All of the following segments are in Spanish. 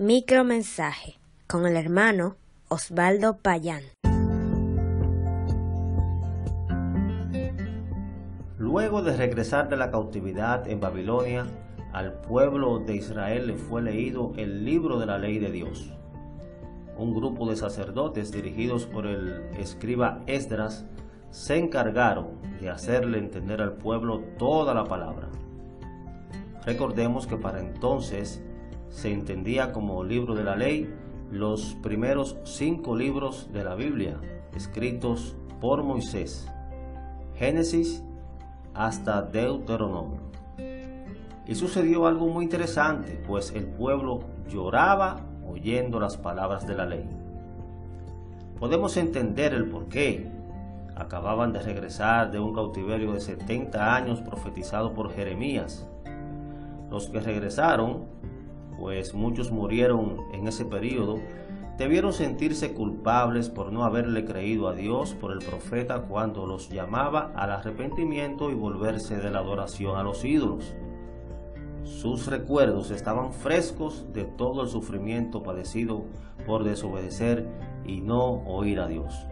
Micromensaje con el hermano Osvaldo Payán. Luego de regresar de la cautividad en Babilonia, al pueblo de Israel le fue leído el libro de la ley de Dios. Un grupo de sacerdotes dirigidos por el escriba Esdras se encargaron de hacerle entender al pueblo toda la palabra. Recordemos que para entonces se entendía como libro de la ley los primeros cinco libros de la Biblia escritos por Moisés, Génesis hasta Deuteronomio. Y sucedió algo muy interesante, pues el pueblo lloraba oyendo las palabras de la ley. Podemos entender el porqué. Acababan de regresar de un cautiverio de 70 años profetizado por Jeremías. Los que regresaron pues muchos murieron en ese periodo, debieron sentirse culpables por no haberle creído a Dios por el profeta cuando los llamaba al arrepentimiento y volverse de la adoración a los ídolos. Sus recuerdos estaban frescos de todo el sufrimiento padecido por desobedecer y no oír a Dios.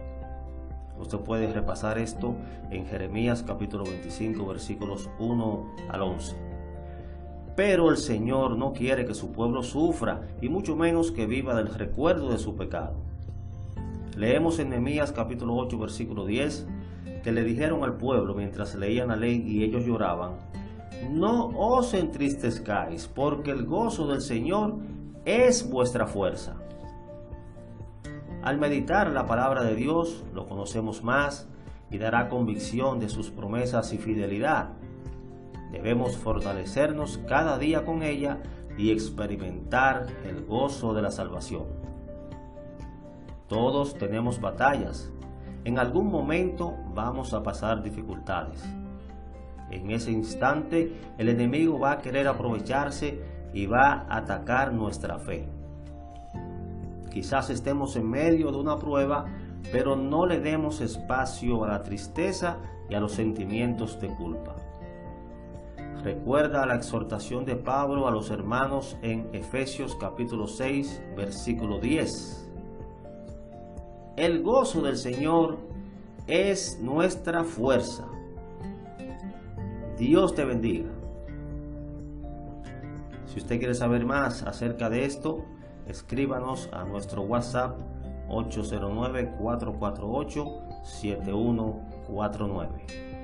Usted puede repasar esto en Jeremías capítulo 25 versículos 1 al 11. Pero el Señor no quiere que su pueblo sufra y mucho menos que viva del recuerdo de su pecado. Leemos en Nehemías capítulo 8 versículo 10 que le dijeron al pueblo mientras leían la ley y ellos lloraban, no os entristezcáis porque el gozo del Señor es vuestra fuerza. Al meditar la palabra de Dios lo conocemos más y dará convicción de sus promesas y fidelidad Debemos fortalecernos cada día con ella y experimentar el gozo de la salvación. Todos tenemos batallas. En algún momento vamos a pasar dificultades. En ese instante el enemigo va a querer aprovecharse y va a atacar nuestra fe. Quizás estemos en medio de una prueba, pero no le demos espacio a la tristeza y a los sentimientos de culpa. Recuerda la exhortación de Pablo a los hermanos en Efesios capítulo 6, versículo 10. El gozo del Señor es nuestra fuerza. Dios te bendiga. Si usted quiere saber más acerca de esto, escríbanos a nuestro WhatsApp 809-448-7149.